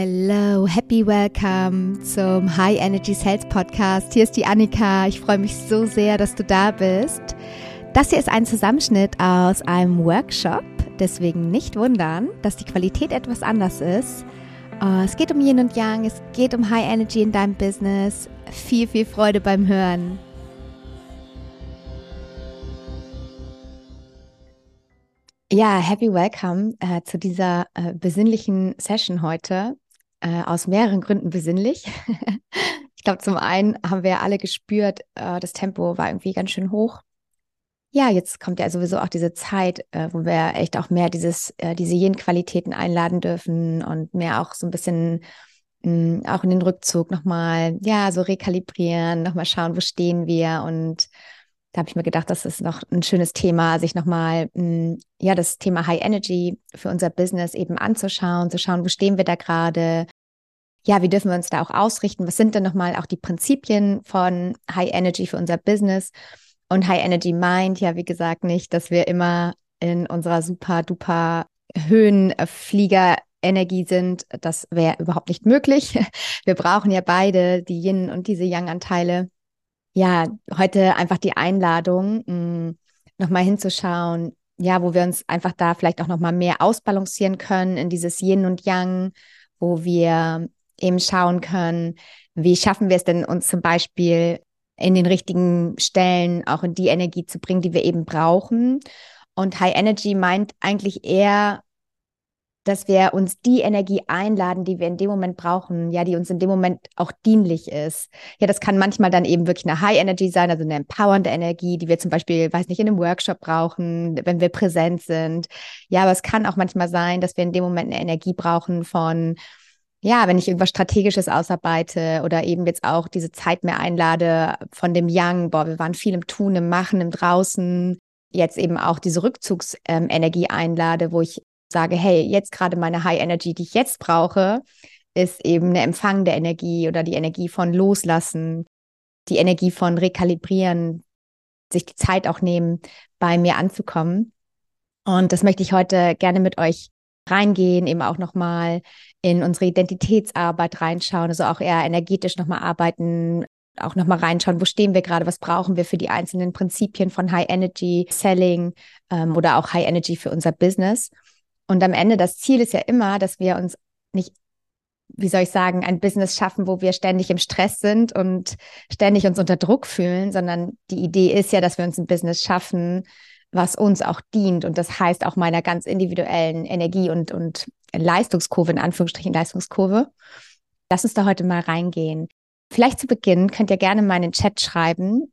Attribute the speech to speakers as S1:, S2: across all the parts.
S1: Hello, happy welcome zum High Energy Sales Podcast. Hier ist die Annika. Ich freue mich so sehr, dass du da bist. Das hier ist ein Zusammenschnitt aus einem Workshop, deswegen nicht wundern, dass die Qualität etwas anders ist. Uh, es geht um Yin und Yang, es geht um High Energy in deinem Business. Viel, viel Freude beim Hören. Ja, happy welcome äh, zu dieser äh, besinnlichen Session heute. Äh, aus mehreren Gründen besinnlich. ich glaube, zum einen haben wir alle gespürt, äh, das Tempo war irgendwie ganz schön hoch. Ja, jetzt kommt ja sowieso auch diese Zeit, äh, wo wir echt auch mehr dieses, äh, diese Yin-Qualitäten einladen dürfen und mehr auch so ein bisschen mh, mm, auch in den Rückzug nochmal, ja, so rekalibrieren, nochmal schauen, wo stehen wir und habe ich mir gedacht, das ist noch ein schönes Thema, sich nochmal, hm, ja, das Thema High Energy für unser Business eben anzuschauen, zu schauen, wo stehen wir da gerade? Ja, wie dürfen wir uns da auch ausrichten? Was sind denn nochmal auch die Prinzipien von High Energy für unser Business? Und High Energy meint ja, wie gesagt, nicht, dass wir immer in unserer super duper Höhenflieger Energie sind. Das wäre überhaupt nicht möglich. Wir brauchen ja beide, die Yin und diese Yang-Anteile ja, heute einfach die Einladung, mm, nochmal hinzuschauen, ja, wo wir uns einfach da vielleicht auch nochmal mehr ausbalancieren können in dieses Yin und Yang, wo wir eben schauen können, wie schaffen wir es denn, uns zum Beispiel in den richtigen Stellen auch in die Energie zu bringen, die wir eben brauchen. Und High Energy meint eigentlich eher dass wir uns die Energie einladen, die wir in dem Moment brauchen, ja, die uns in dem Moment auch dienlich ist. Ja, das kann manchmal dann eben wirklich eine High Energy sein, also eine empowernde Energie, die wir zum Beispiel, weiß nicht, in einem Workshop brauchen, wenn wir präsent sind. Ja, aber es kann auch manchmal sein, dass wir in dem Moment eine Energie brauchen von, ja, wenn ich irgendwas Strategisches ausarbeite oder eben jetzt auch diese Zeit mehr einlade von dem Young, boah, wir waren viel im Tun, im Machen, im Draußen, jetzt eben auch diese Rückzugsenergie einlade, wo ich sage, hey, jetzt gerade meine High Energy, die ich jetzt brauche, ist eben eine empfangende Energie oder die Energie von Loslassen, die Energie von Rekalibrieren, sich die Zeit auch nehmen, bei mir anzukommen. Und das möchte ich heute gerne mit euch reingehen, eben auch nochmal in unsere Identitätsarbeit reinschauen, also auch eher energetisch nochmal arbeiten, auch nochmal reinschauen, wo stehen wir gerade, was brauchen wir für die einzelnen Prinzipien von High Energy Selling ähm, oder auch High Energy für unser Business. Und am Ende, das Ziel ist ja immer, dass wir uns nicht, wie soll ich sagen, ein Business schaffen, wo wir ständig im Stress sind und ständig uns unter Druck fühlen, sondern die Idee ist ja, dass wir uns ein Business schaffen, was uns auch dient. Und das heißt auch meiner ganz individuellen Energie- und, und Leistungskurve, in Anführungsstrichen Leistungskurve. Lass uns da heute mal reingehen. Vielleicht zu Beginn könnt ihr gerne mal in den Chat schreiben,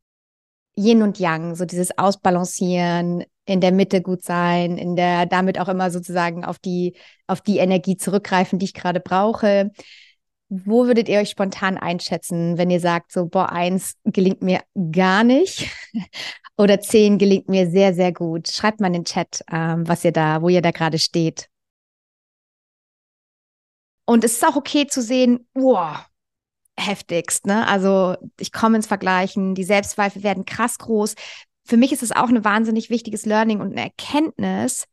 S1: Yin und Yang, so dieses Ausbalancieren, in der Mitte gut sein, in der damit auch immer sozusagen auf die, auf die Energie zurückgreifen, die ich gerade brauche. Wo würdet ihr euch spontan einschätzen, wenn ihr sagt, so, boah, eins gelingt mir gar nicht oder zehn gelingt mir sehr, sehr gut? Schreibt mal in den Chat, ähm, was ihr da, wo ihr da gerade steht. Und es ist auch okay zu sehen, wow, heftigst, ne? Also ich komme ins Vergleichen, die Selbstzweifel werden krass groß für mich ist es auch ein wahnsinnig wichtiges Learning und eine Erkenntnis,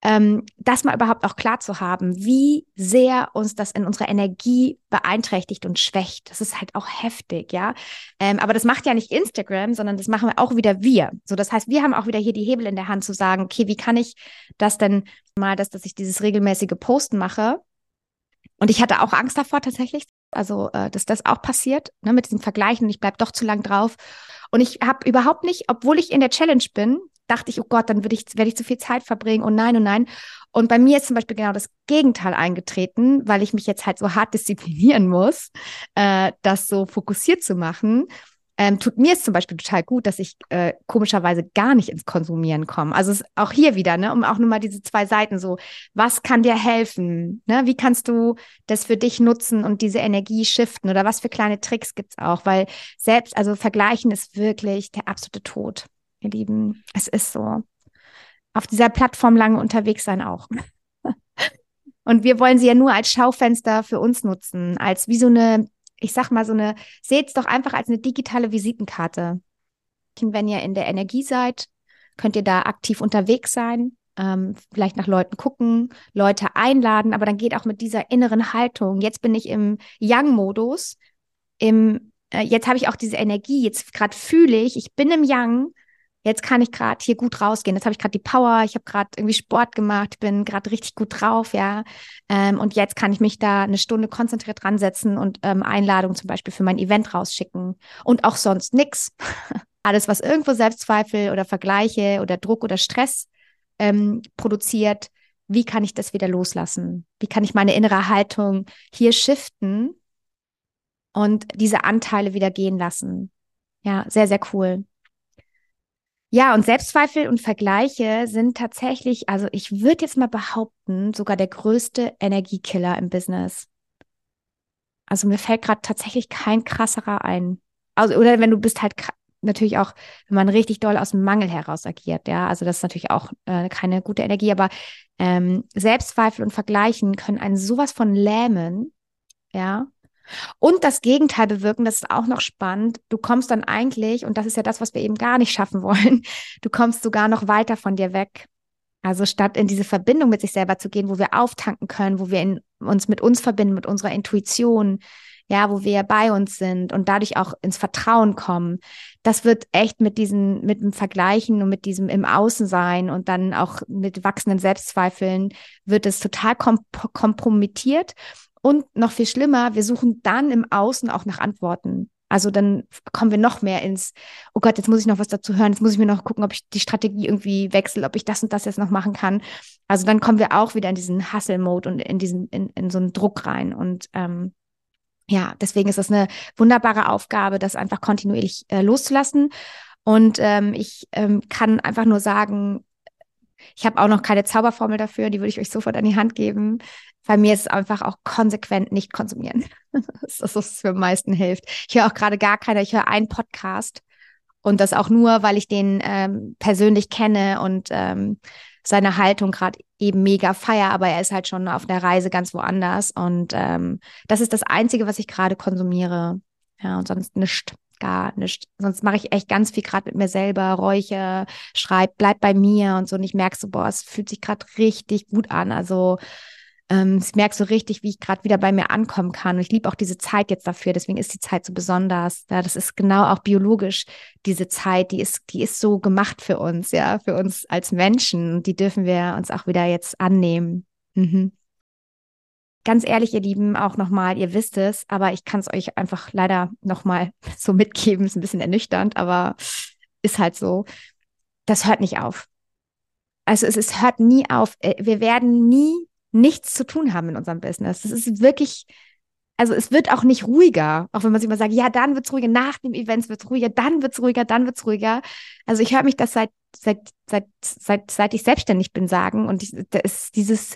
S1: ähm, das mal überhaupt auch klar zu haben, wie sehr uns das in unserer Energie beeinträchtigt und schwächt. Das ist halt auch heftig, ja. Ähm, aber das macht ja nicht Instagram, sondern das machen wir auch wieder wir. So, das heißt, wir haben auch wieder hier die Hebel in der Hand zu sagen, okay, wie kann ich das denn mal, dass, dass ich dieses regelmäßige Posten mache? Und ich hatte auch Angst davor tatsächlich, also äh, dass das auch passiert, ne, mit diesem Vergleichen und ich bleibe doch zu lang drauf. Und ich habe überhaupt nicht, obwohl ich in der Challenge bin, dachte ich, oh Gott, dann würde ich, werde ich zu viel Zeit verbringen und nein und nein. Und bei mir ist zum Beispiel genau das Gegenteil eingetreten, weil ich mich jetzt halt so hart disziplinieren muss, äh, das so fokussiert zu machen ähm, tut mir es zum Beispiel total gut, dass ich äh, komischerweise gar nicht ins Konsumieren komme. Also es, auch hier wieder, ne, um auch nur mal diese zwei Seiten so, was kann dir helfen? Ne? Wie kannst du das für dich nutzen und diese Energie shiften? Oder was für kleine Tricks gibt's auch? Weil selbst, also vergleichen ist wirklich der absolute Tod, ihr Lieben. Es ist so. Auf dieser Plattform lange unterwegs sein auch. Und wir wollen sie ja nur als Schaufenster für uns nutzen, als wie so eine ich sag mal, so eine, seht es doch einfach als eine digitale Visitenkarte. Wenn ihr in der Energie seid, könnt ihr da aktiv unterwegs sein. ähm, vielleicht nach Leuten gucken, Leute einladen, aber dann geht auch mit dieser inneren Haltung. Jetzt bin ich im Young-Modus, im äh, jetzt habe ich auch diese Energie, jetzt gerade fühle ich, ich bin im Young, jetzt kann ich gerade hier gut rausgehen. Jetzt habe ich gerade die Power, ich habe gerade irgendwie Sport gemacht, bin gerade richtig gut drauf, ja. Ähm, und jetzt kann ich mich da eine Stunde konzentriert dran setzen und ähm, Einladungen zum Beispiel für mein Event rausschicken. Und auch sonst nix. Alles, was irgendwo Selbstzweifel oder Vergleiche oder Druck oder Stress ähm, produziert, wie kann ich das wieder loslassen? Wie kann ich meine innere Haltung hier shiften und diese Anteile wieder gehen lassen? Ja, sehr, sehr cool. Ja, und Selbstzweifel und Vergleiche sind tatsächlich, also ich würde jetzt mal behaupten, sogar der größte Energiekiller im Business. Also mir fällt gerade tatsächlich kein krasserer ein. Also, oder wenn du bist halt natürlich auch, wenn man richtig doll aus dem Mangel heraus agiert, ja, also das ist natürlich auch äh, keine gute Energie, aber ähm, Selbstzweifel und Vergleichen können einen sowas von lähmen, ja, und das Gegenteil bewirken, das ist auch noch spannend. Du kommst dann eigentlich, und das ist ja das, was wir eben gar nicht schaffen wollen, du kommst sogar noch weiter von dir weg. Also statt in diese Verbindung mit sich selber zu gehen, wo wir auftanken können, wo wir in, uns mit uns verbinden, mit unserer Intuition, ja, wo wir bei uns sind und dadurch auch ins Vertrauen kommen. Das wird echt mit diesen, mit dem Vergleichen und mit diesem im Außen sein und dann auch mit wachsenden Selbstzweifeln wird es total kom kompromittiert und noch viel schlimmer, wir suchen dann im Außen auch nach Antworten. Also dann kommen wir noch mehr ins, oh Gott, jetzt muss ich noch was dazu hören, jetzt muss ich mir noch gucken, ob ich die Strategie irgendwie wechsle, ob ich das und das jetzt noch machen kann. Also dann kommen wir auch wieder in diesen Hustle-Mode und in diesen, in, in so einen Druck rein. Und ähm, ja, deswegen ist das eine wunderbare Aufgabe, das einfach kontinuierlich äh, loszulassen. Und ähm, ich ähm, kann einfach nur sagen, ich habe auch noch keine Zauberformel dafür, die würde ich euch sofort an die Hand geben. Bei mir ist es einfach auch konsequent nicht konsumieren. das ist, was für am meisten hilft. Ich höre auch gerade gar keiner, ich höre einen Podcast und das auch nur, weil ich den ähm, persönlich kenne und ähm, seine Haltung gerade eben mega feier, aber er ist halt schon auf der Reise ganz woanders und ähm, das ist das Einzige, was ich gerade konsumiere. Ja, und sonst nichts gar nicht. Sonst mache ich echt ganz viel gerade mit mir selber, räuche, schreib, bleib bei mir und so. Und ich merke so, boah, es fühlt sich gerade richtig gut an. Also ähm, ich merke so richtig, wie ich gerade wieder bei mir ankommen kann. Und ich liebe auch diese Zeit jetzt dafür. Deswegen ist die Zeit so besonders. Ja, das ist genau auch biologisch diese Zeit. Die ist, die ist so gemacht für uns, ja, für uns als Menschen. Und die dürfen wir uns auch wieder jetzt annehmen. Mhm. Ganz ehrlich, ihr Lieben, auch nochmal, ihr wisst es, aber ich kann es euch einfach leider nochmal so mitgeben. Ist ein bisschen ernüchternd, aber ist halt so. Das hört nicht auf. Also es, es hört nie auf. Äh, wir werden nie nichts zu tun haben in unserem Business. Das ist wirklich, also es wird auch nicht ruhiger, auch wenn man sich immer sagt, ja, dann wird es ruhiger, nach dem Event wird es ruhiger, dann wird es ruhiger, dann wird es ruhiger. Also ich höre mich das seit, seit, seit, seit, seit ich selbstständig bin sagen und ich, da ist dieses,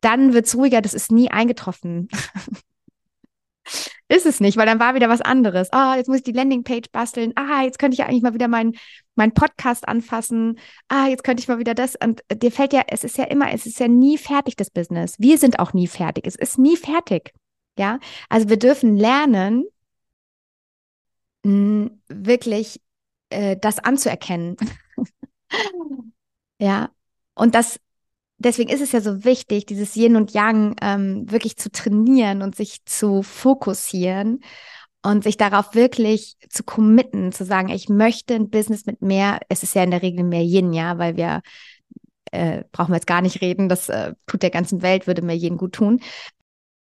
S1: dann wird es ruhiger, das ist nie eingetroffen. ist es nicht, weil dann war wieder was anderes. Ah, oh, jetzt muss ich die Landingpage basteln. Ah, jetzt könnte ich ja eigentlich mal wieder meinen mein Podcast anfassen. Ah, jetzt könnte ich mal wieder das. Und dir fällt ja, es ist ja immer, es ist ja nie fertig, das Business. Wir sind auch nie fertig. Es ist nie fertig. Ja, also wir dürfen lernen, wirklich äh, das anzuerkennen. ja, und das deswegen ist es ja so wichtig, dieses Yin und Yang ähm, wirklich zu trainieren und sich zu fokussieren und sich darauf wirklich zu committen, zu sagen, ich möchte ein Business mit mehr, es ist ja in der Regel mehr Yin, ja, weil wir äh, brauchen wir jetzt gar nicht reden, das äh, tut der ganzen Welt, würde mir Yin gut tun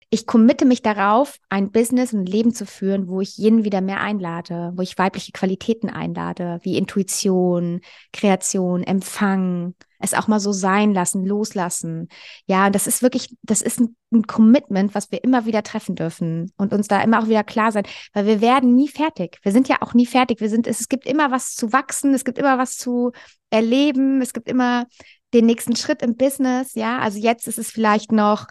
S1: ich committe mich darauf, ein Business und ein Leben zu führen, wo ich Yin wieder mehr einlade, wo ich weibliche Qualitäten einlade, wie Intuition, Kreation, Empfang, es auch mal so sein lassen, loslassen. Ja, das ist wirklich, das ist ein, ein Commitment, was wir immer wieder treffen dürfen und uns da immer auch wieder klar sein, weil wir werden nie fertig. Wir sind ja auch nie fertig. Wir sind, es, es gibt immer was zu wachsen, es gibt immer was zu erleben, es gibt immer den nächsten Schritt im Business. Ja, also jetzt ist es vielleicht noch,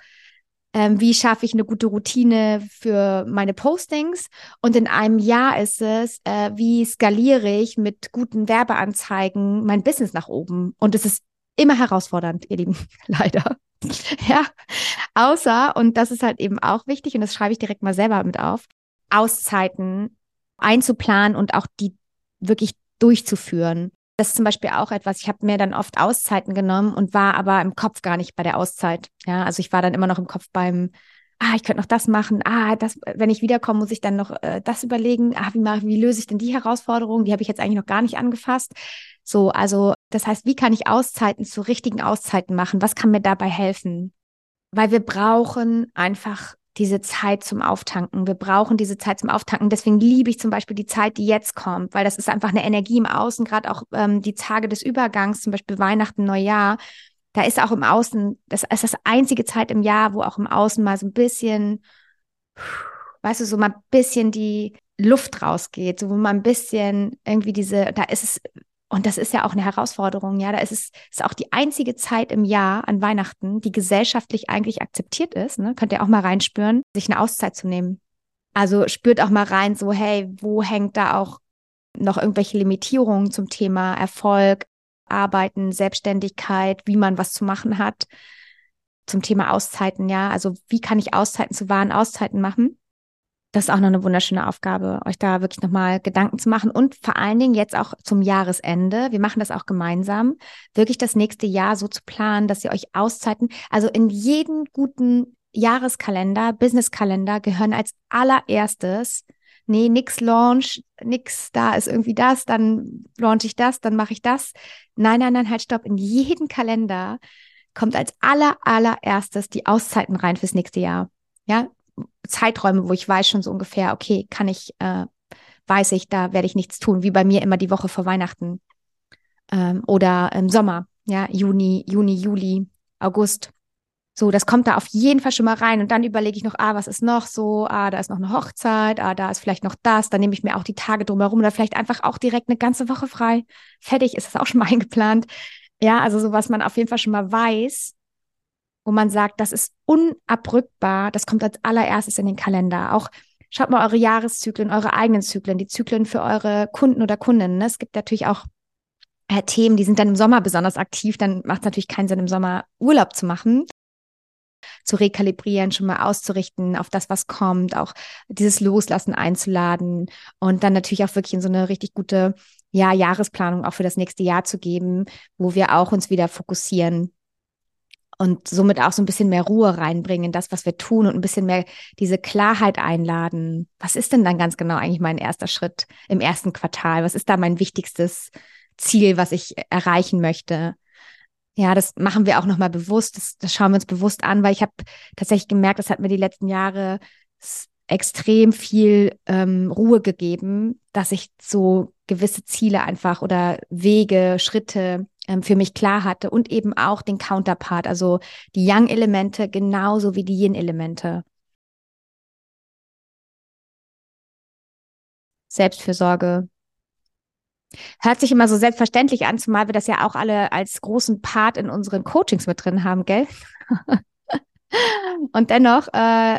S1: ähm, wie schaffe ich eine gute Routine für meine Postings. Und in einem Jahr ist es, äh, wie skaliere ich mit guten Werbeanzeigen mein Business nach oben. Und es ist immer herausfordernd, ihr Lieben, leider. ja, außer, und das ist halt eben auch wichtig, und das schreibe ich direkt mal selber mit auf, Auszeiten einzuplanen und auch die wirklich durchzuführen. Das ist zum Beispiel auch etwas, ich habe mir dann oft Auszeiten genommen und war aber im Kopf gar nicht bei der Auszeit. Ja, also ich war dann immer noch im Kopf beim, ah, ich könnte noch das machen, ah, das, wenn ich wiederkomme, muss ich dann noch äh, das überlegen, ah, wie mache, wie löse ich denn die Herausforderung? Die habe ich jetzt eigentlich noch gar nicht angefasst. So, also das heißt, wie kann ich Auszeiten zu richtigen Auszeiten machen? Was kann mir dabei helfen? Weil wir brauchen einfach diese Zeit zum Auftanken. Wir brauchen diese Zeit zum Auftanken. Deswegen liebe ich zum Beispiel die Zeit, die jetzt kommt, weil das ist einfach eine Energie im Außen, gerade auch ähm, die Tage des Übergangs, zum Beispiel Weihnachten, Neujahr. Da ist auch im Außen, das ist das einzige Zeit im Jahr, wo auch im Außen mal so ein bisschen, weißt du, so mal ein bisschen die Luft rausgeht, so wo man ein bisschen irgendwie diese, da ist es und das ist ja auch eine Herausforderung, ja. Da ist es ist auch die einzige Zeit im Jahr an Weihnachten, die gesellschaftlich eigentlich akzeptiert ist. Ne? Könnt ihr auch mal reinspüren, sich eine Auszeit zu nehmen. Also spürt auch mal rein, so, hey, wo hängt da auch noch irgendwelche Limitierungen zum Thema Erfolg, Arbeiten, Selbstständigkeit, wie man was zu machen hat. Zum Thema Auszeiten, ja. Also wie kann ich Auszeiten zu wahren Auszeiten machen? Das ist auch noch eine wunderschöne Aufgabe, euch da wirklich nochmal Gedanken zu machen und vor allen Dingen jetzt auch zum Jahresende. Wir machen das auch gemeinsam, wirklich das nächste Jahr so zu planen, dass ihr euch Auszeiten, also in jeden guten Jahreskalender, Businesskalender gehören als allererstes nee, nix Launch, nix, da ist irgendwie das, dann launch ich das, dann mache ich das. Nein, nein, nein, halt, stopp. In jeden Kalender kommt als aller, allererstes die Auszeiten rein fürs nächste Jahr. Ja, Zeiträume, wo ich weiß schon so ungefähr, okay, kann ich, äh, weiß ich, da werde ich nichts tun, wie bei mir immer die Woche vor Weihnachten ähm, oder im Sommer, ja, Juni, Juni, Juli, August. So, das kommt da auf jeden Fall schon mal rein. Und dann überlege ich noch, ah, was ist noch so? Ah, da ist noch eine Hochzeit. Ah, da ist vielleicht noch das. Dann nehme ich mir auch die Tage drumherum oder vielleicht einfach auch direkt eine ganze Woche frei. Fertig ist das auch schon mal eingeplant. Ja, also so, was man auf jeden Fall schon mal weiß, wo man sagt, das ist unabrückbar, das kommt als allererstes in den Kalender. Auch schaut mal eure Jahreszyklen, eure eigenen Zyklen, die Zyklen für eure Kunden oder Kundinnen. Ne? Es gibt natürlich auch äh, Themen, die sind dann im Sommer besonders aktiv, dann macht es natürlich keinen Sinn, im Sommer Urlaub zu machen zu rekalibrieren, schon mal auszurichten auf das, was kommt, auch dieses Loslassen einzuladen und dann natürlich auch wirklich in so eine richtig gute ja, Jahresplanung auch für das nächste Jahr zu geben, wo wir auch uns wieder fokussieren und somit auch so ein bisschen mehr Ruhe reinbringen in das, was wir tun und ein bisschen mehr diese Klarheit einladen. Was ist denn dann ganz genau eigentlich mein erster Schritt im ersten Quartal? Was ist da mein wichtigstes Ziel, was ich erreichen möchte? Ja, das machen wir auch nochmal bewusst. Das, das schauen wir uns bewusst an, weil ich habe tatsächlich gemerkt, das hat mir die letzten Jahre extrem viel ähm, Ruhe gegeben, dass ich so gewisse Ziele einfach oder Wege, Schritte für mich klar hatte und eben auch den Counterpart, also die Yang-Elemente genauso wie die Yin-Elemente. Selbstfürsorge. Hört sich immer so selbstverständlich an, zumal wir das ja auch alle als großen Part in unseren Coachings mit drin haben, gell? und dennoch äh,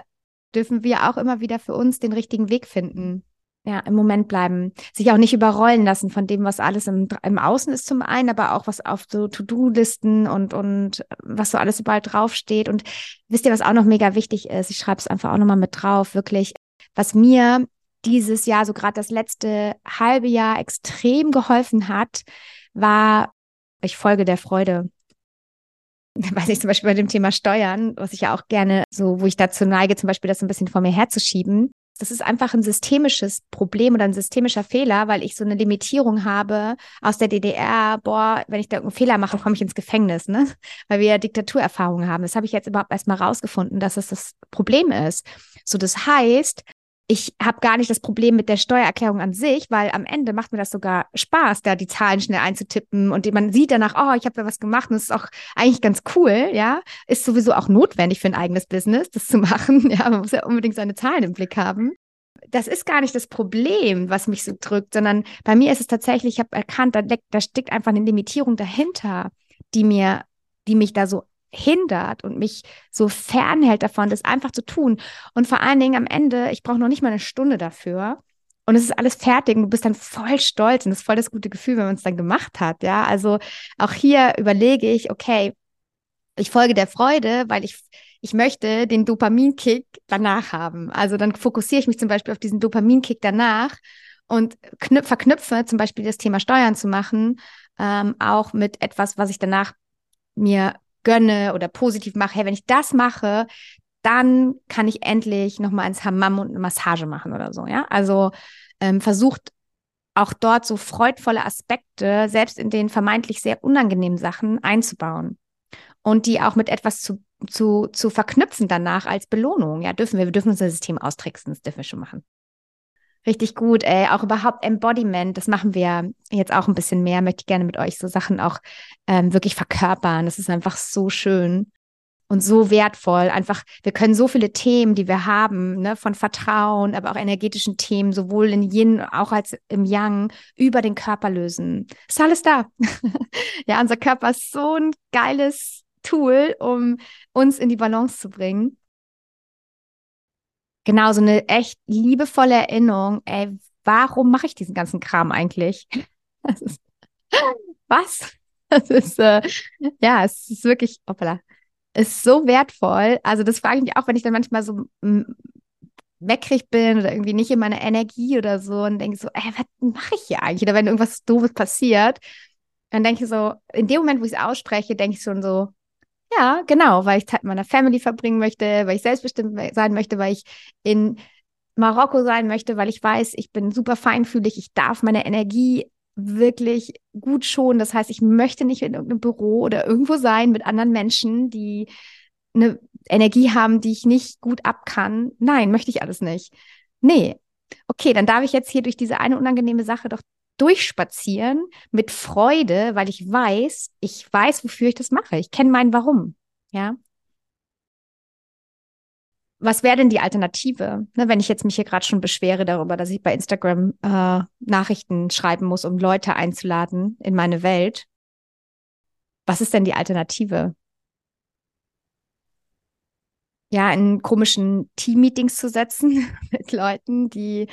S1: dürfen wir auch immer wieder für uns den richtigen Weg finden ja, im Moment bleiben, sich auch nicht überrollen lassen von dem, was alles im, im Außen ist zum einen, aber auch was auf so To-Do-Listen und, und was so alles überall draufsteht. Und wisst ihr, was auch noch mega wichtig ist? Ich schreibe es einfach auch nochmal mit drauf, wirklich, was mir dieses Jahr, so gerade das letzte halbe Jahr extrem geholfen hat, war, ich folge der Freude. Weiß ich zum Beispiel bei dem Thema Steuern, was ich ja auch gerne so, wo ich dazu neige, zum Beispiel das ein bisschen vor mir herzuschieben das ist einfach ein systemisches Problem oder ein systemischer Fehler, weil ich so eine Limitierung habe aus der DDR, boah, wenn ich da irgendeinen Fehler mache, komme ich ins Gefängnis, ne? Weil wir ja Diktaturerfahrungen haben. Das habe ich jetzt überhaupt erstmal rausgefunden, dass es das Problem ist. So, das heißt, ich habe gar nicht das Problem mit der Steuererklärung an sich, weil am Ende macht mir das sogar Spaß, da die Zahlen schnell einzutippen und man sieht danach, oh, ich habe da was gemacht und das ist auch eigentlich ganz cool, ja. Ist sowieso auch notwendig für ein eigenes Business, das zu machen. Ja, man muss ja unbedingt seine Zahlen im Blick haben. Das ist gar nicht das Problem, was mich so drückt, sondern bei mir ist es tatsächlich, ich habe erkannt, da, da steckt einfach eine Limitierung dahinter, die mir, die mich da so hindert und mich so fernhält davon, das einfach zu tun. Und vor allen Dingen am Ende, ich brauche noch nicht mal eine Stunde dafür. Und es ist alles fertig und du bist dann voll stolz und das ist voll das gute Gefühl, wenn man es dann gemacht hat. Ja, also auch hier überlege ich, okay, ich folge der Freude, weil ich, ich möchte den Dopaminkick danach haben. Also dann fokussiere ich mich zum Beispiel auf diesen Dopaminkick danach und knüp verknüpfe zum Beispiel das Thema Steuern zu machen ähm, auch mit etwas, was ich danach mir gönne oder positiv mache. Hey, wenn ich das mache, dann kann ich endlich nochmal ins Hammam und eine Massage machen oder so. Ja, also ähm, versucht auch dort so freudvolle Aspekte, selbst in den vermeintlich sehr unangenehmen Sachen einzubauen und die auch mit etwas zu, zu, zu verknüpfen danach als Belohnung. Ja, dürfen wir, wir dürfen unser System austricksen, das dürfen wir schon machen. Richtig gut, ey. Auch überhaupt Embodiment, das machen wir jetzt auch ein bisschen mehr. Möchte ich gerne mit euch so Sachen auch ähm, wirklich verkörpern. Das ist einfach so schön und so wertvoll. Einfach, wir können so viele Themen, die wir haben, ne, von Vertrauen, aber auch energetischen Themen, sowohl in Yin auch als im Yang, über den Körper lösen. Ist alles da. ja, unser Körper ist so ein geiles Tool, um uns in die Balance zu bringen. Genau, so eine echt liebevolle Erinnerung, ey, warum mache ich diesen ganzen Kram eigentlich? Ist, was? Das ist, äh, ja, es ist wirklich, hoppala, ist so wertvoll. Also das frage ich mich auch, wenn ich dann manchmal so weckrig bin oder irgendwie nicht in meiner Energie oder so und denke so, ey, was mache ich hier eigentlich? Oder wenn irgendwas Doofes passiert, dann denke ich so, in dem Moment, wo ich es ausspreche, denke ich schon so, ja, genau, weil ich Zeit mit meiner Family verbringen möchte, weil ich selbstbestimmt sein möchte, weil ich in Marokko sein möchte, weil ich weiß, ich bin super feinfühlig, ich darf meine Energie wirklich gut schonen. Das heißt, ich möchte nicht in irgendeinem Büro oder irgendwo sein mit anderen Menschen, die eine Energie haben, die ich nicht gut ab kann. Nein, möchte ich alles nicht. Nee. Okay, dann darf ich jetzt hier durch diese eine unangenehme Sache doch durchspazieren mit Freude, weil ich weiß, ich weiß, wofür ich das mache. Ich kenne mein Warum. Ja. Was wäre denn die Alternative, ne, wenn ich jetzt mich hier gerade schon beschwere darüber, dass ich bei Instagram äh, Nachrichten schreiben muss, um Leute einzuladen in meine Welt? Was ist denn die Alternative? Ja, in komischen Team-Meetings zu setzen mit Leuten, die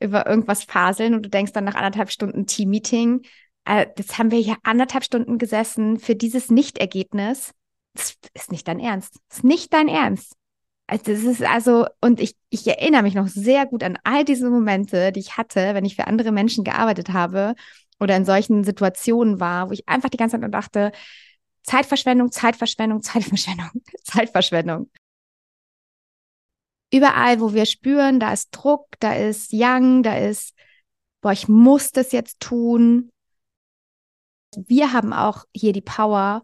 S1: über irgendwas faseln und du denkst dann nach anderthalb Stunden Team-Meeting, äh, das haben wir hier anderthalb Stunden gesessen für dieses Nicht-Ergebnis. Das ist nicht dein Ernst. Das ist nicht dein Ernst. Also das ist also, und ich, ich erinnere mich noch sehr gut an all diese Momente, die ich hatte, wenn ich für andere Menschen gearbeitet habe oder in solchen Situationen war, wo ich einfach die ganze Zeit nur dachte, Zeitverschwendung, Zeitverschwendung, Zeitverschwendung, Zeitverschwendung überall, wo wir spüren, da ist Druck, da ist Yang, da ist, boah, ich muss das jetzt tun. Wir haben auch hier die Power,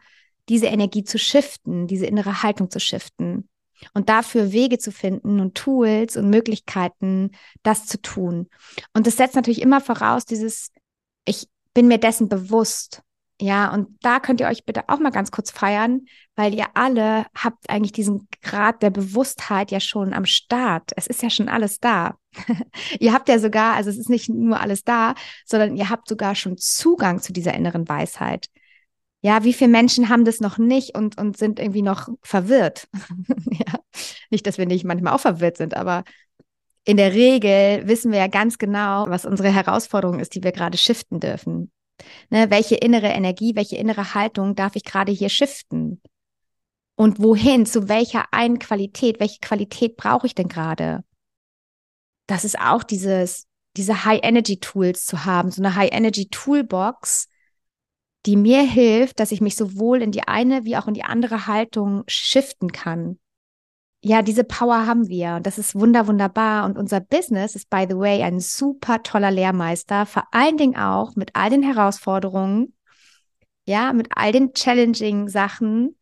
S1: diese Energie zu shiften, diese innere Haltung zu shiften und dafür Wege zu finden und Tools und Möglichkeiten, das zu tun. Und das setzt natürlich immer voraus, dieses, ich bin mir dessen bewusst, ja, und da könnt ihr euch bitte auch mal ganz kurz feiern, weil ihr alle habt eigentlich diesen Grad der Bewusstheit ja schon am Start. Es ist ja schon alles da. ihr habt ja sogar, also es ist nicht nur alles da, sondern ihr habt sogar schon Zugang zu dieser inneren Weisheit. Ja, wie viele Menschen haben das noch nicht und, und sind irgendwie noch verwirrt? ja, nicht, dass wir nicht manchmal auch verwirrt sind, aber in der Regel wissen wir ja ganz genau, was unsere Herausforderung ist, die wir gerade shiften dürfen. Ne, welche innere Energie, welche innere Haltung darf ich gerade hier shiften? Und wohin, zu welcher einen Qualität, welche Qualität brauche ich denn gerade? Das ist auch dieses, diese High-Energy-Tools zu haben, so eine High-Energy-Toolbox, die mir hilft, dass ich mich sowohl in die eine wie auch in die andere Haltung shiften kann ja, diese Power haben wir. Und das ist wunder wunderbar. Und unser Business ist by the way ein super toller Lehrmeister, vor allen Dingen auch mit all den Herausforderungen, ja, mit all den challenging Sachen,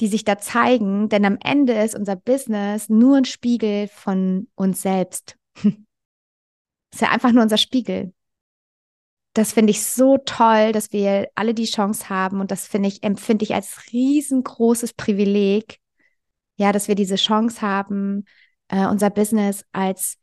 S1: die sich da zeigen, denn am Ende ist unser Business nur ein Spiegel von uns selbst. ist ja einfach nur unser Spiegel. Das finde ich so toll, dass wir alle die Chance haben. Und das finde ich empfinde ich als riesengroßes Privileg, ja, dass wir diese Chance haben, äh, unser Business als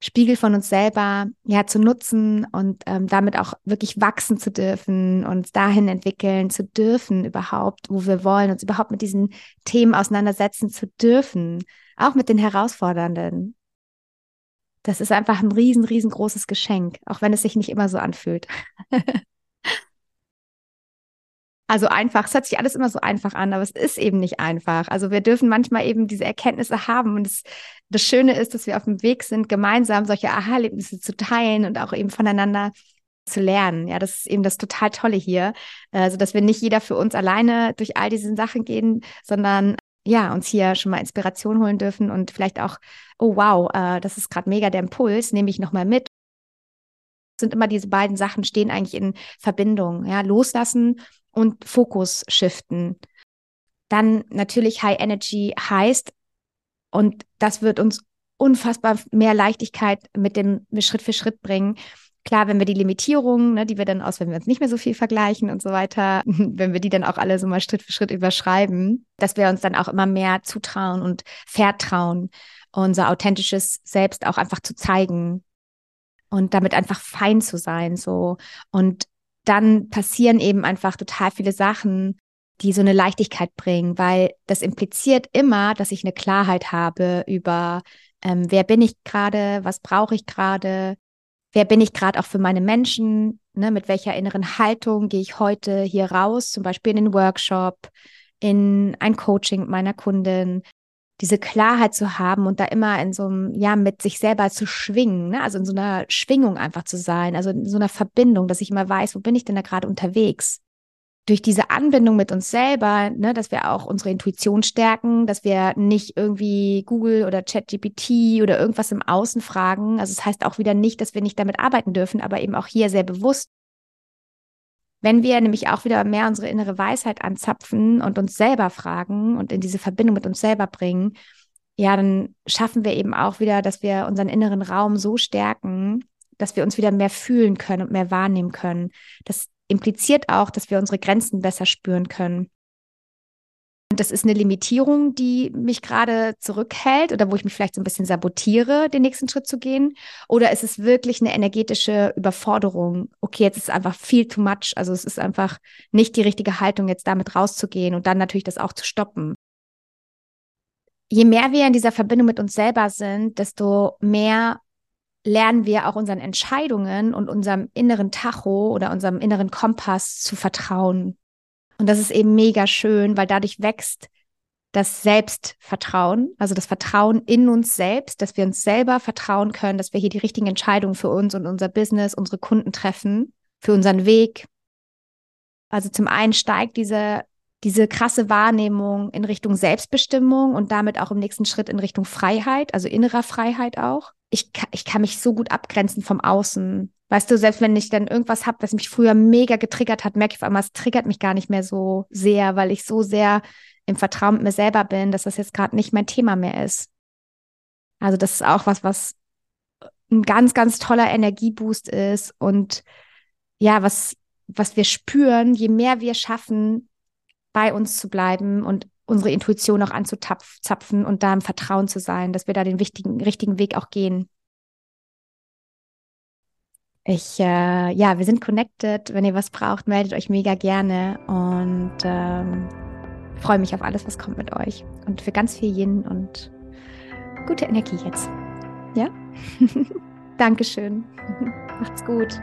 S1: Spiegel von uns selber ja zu nutzen und ähm, damit auch wirklich wachsen zu dürfen, uns dahin entwickeln zu dürfen überhaupt, wo wir wollen, uns überhaupt mit diesen Themen auseinandersetzen zu dürfen, auch mit den herausfordernden. Das ist einfach ein riesen, riesengroßes Geschenk, auch wenn es sich nicht immer so anfühlt. Also einfach, es hört sich alles immer so einfach an, aber es ist eben nicht einfach. Also wir dürfen manchmal eben diese Erkenntnisse haben und es, das Schöne ist, dass wir auf dem Weg sind, gemeinsam solche Aha-Erlebnisse zu teilen und auch eben voneinander zu lernen. Ja, das ist eben das total Tolle hier. Also, dass wir nicht jeder für uns alleine durch all diese Sachen gehen, sondern ja, uns hier schon mal Inspiration holen dürfen und vielleicht auch, oh wow, äh, das ist gerade mega der Impuls, nehme ich nochmal mit. Sind immer diese beiden Sachen stehen eigentlich in Verbindung. Ja, loslassen und Fokus shiften. Dann natürlich High Energy heißt, und das wird uns unfassbar mehr Leichtigkeit mit dem Schritt für Schritt bringen. Klar, wenn wir die Limitierungen, ne, die wir dann aus, wenn wir uns nicht mehr so viel vergleichen und so weiter, wenn wir die dann auch alle so mal Schritt für Schritt überschreiben, dass wir uns dann auch immer mehr zutrauen und vertrauen, unser authentisches Selbst auch einfach zu zeigen und damit einfach fein zu sein, so. Und dann passieren eben einfach total viele Sachen, die so eine Leichtigkeit bringen, weil das impliziert immer, dass ich eine Klarheit habe über, ähm, wer bin ich gerade, was brauche ich gerade, wer bin ich gerade auch für meine Menschen, ne, mit welcher inneren Haltung gehe ich heute hier raus, zum Beispiel in den Workshop, in ein Coaching meiner Kundin, diese Klarheit zu haben und da immer in so einem, ja, mit sich selber zu schwingen, ne? also in so einer Schwingung einfach zu sein, also in so einer Verbindung, dass ich immer weiß, wo bin ich denn da gerade unterwegs? durch diese Anbindung mit uns selber, ne, dass wir auch unsere Intuition stärken, dass wir nicht irgendwie Google oder ChatGPT oder irgendwas im Außen fragen. Also es das heißt auch wieder nicht, dass wir nicht damit arbeiten dürfen, aber eben auch hier sehr bewusst. Wenn wir nämlich auch wieder mehr unsere innere Weisheit anzapfen und uns selber fragen und in diese Verbindung mit uns selber bringen, ja, dann schaffen wir eben auch wieder, dass wir unseren inneren Raum so stärken, dass wir uns wieder mehr fühlen können und mehr wahrnehmen können. Dass impliziert auch, dass wir unsere Grenzen besser spüren können. Und das ist eine Limitierung, die mich gerade zurückhält oder wo ich mich vielleicht so ein bisschen sabotiere, den nächsten Schritt zu gehen? Oder ist es wirklich eine energetische Überforderung? Okay, jetzt ist einfach viel too much. Also es ist einfach nicht die richtige Haltung, jetzt damit rauszugehen und dann natürlich das auch zu stoppen. Je mehr wir in dieser Verbindung mit uns selber sind, desto mehr lernen wir auch unseren Entscheidungen und unserem inneren Tacho oder unserem inneren Kompass zu vertrauen. Und das ist eben mega schön, weil dadurch wächst das Selbstvertrauen, also das Vertrauen in uns selbst, dass wir uns selber vertrauen können, dass wir hier die richtigen Entscheidungen für uns und unser Business, unsere Kunden treffen, für unseren Weg. Also zum einen steigt diese diese krasse Wahrnehmung in Richtung Selbstbestimmung und damit auch im nächsten Schritt in Richtung Freiheit, also innerer Freiheit auch. Ich, ich kann mich so gut abgrenzen vom Außen. Weißt du, selbst wenn ich dann irgendwas habe, was mich früher mega getriggert hat, merke ich auf einmal, es triggert mich gar nicht mehr so sehr, weil ich so sehr im Vertrauen mit mir selber bin, dass das jetzt gerade nicht mein Thema mehr ist. Also das ist auch was, was ein ganz, ganz toller Energieboost ist und ja, was, was wir spüren, je mehr wir schaffen, bei uns zu bleiben und unsere Intuition auch anzuzapfen und da im Vertrauen zu sein, dass wir da den wichtigen, richtigen Weg auch gehen. Ich, äh, ja, wir sind connected. Wenn ihr was braucht, meldet euch mega gerne und ähm, freue mich auf alles, was kommt mit euch und für ganz viel Yin und gute Energie jetzt. Ja? Dankeschön. Macht's gut.